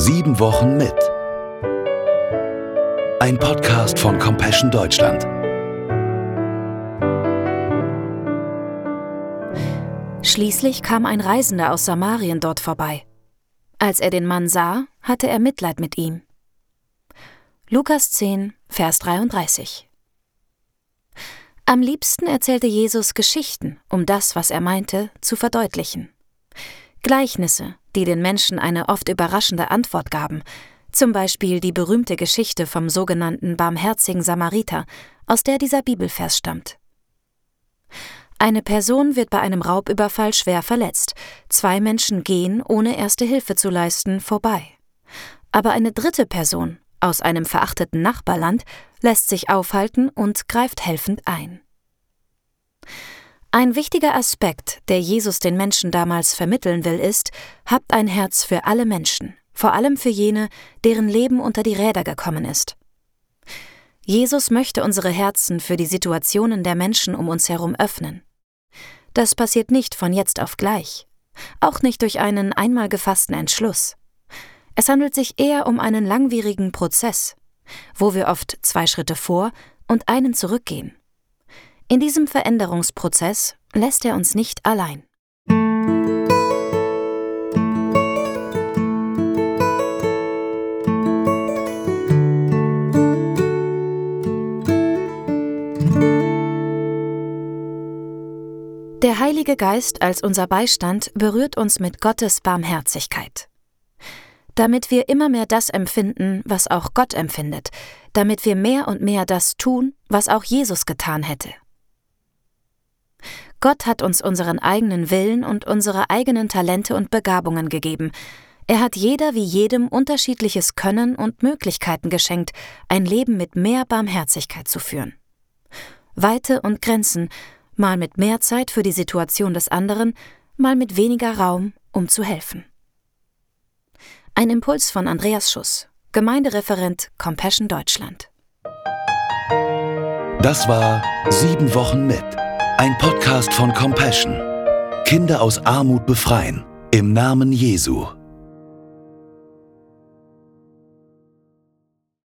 Sieben Wochen mit. Ein Podcast von Compassion Deutschland. Schließlich kam ein Reisender aus Samarien dort vorbei. Als er den Mann sah, hatte er Mitleid mit ihm. Lukas 10, Vers 33. Am liebsten erzählte Jesus Geschichten, um das, was er meinte, zu verdeutlichen. Gleichnisse, die den Menschen eine oft überraschende Antwort gaben, zum Beispiel die berühmte Geschichte vom sogenannten barmherzigen Samariter, aus der dieser Bibelvers stammt. Eine Person wird bei einem Raubüberfall schwer verletzt. Zwei Menschen gehen, ohne erste Hilfe zu leisten, vorbei. Aber eine dritte Person aus einem verachteten Nachbarland lässt sich aufhalten und greift helfend ein. Ein wichtiger Aspekt, der Jesus den Menschen damals vermitteln will, ist, habt ein Herz für alle Menschen, vor allem für jene, deren Leben unter die Räder gekommen ist. Jesus möchte unsere Herzen für die Situationen der Menschen um uns herum öffnen. Das passiert nicht von jetzt auf gleich, auch nicht durch einen einmal gefassten Entschluss. Es handelt sich eher um einen langwierigen Prozess, wo wir oft zwei Schritte vor und einen zurückgehen. In diesem Veränderungsprozess lässt er uns nicht allein. Der Heilige Geist als unser Beistand berührt uns mit Gottes Barmherzigkeit. Damit wir immer mehr das empfinden, was auch Gott empfindet, damit wir mehr und mehr das tun, was auch Jesus getan hätte. Gott hat uns unseren eigenen Willen und unsere eigenen Talente und Begabungen gegeben. Er hat jeder wie jedem unterschiedliches Können und Möglichkeiten geschenkt, ein Leben mit mehr Barmherzigkeit zu führen. Weite und Grenzen, mal mit mehr Zeit für die Situation des anderen, mal mit weniger Raum, um zu helfen. Ein Impuls von Andreas Schuss, Gemeindereferent Compassion Deutschland. Das war Sieben Wochen mit ein Podcast von Compassion. Kinder aus Armut befreien. Im Namen Jesu.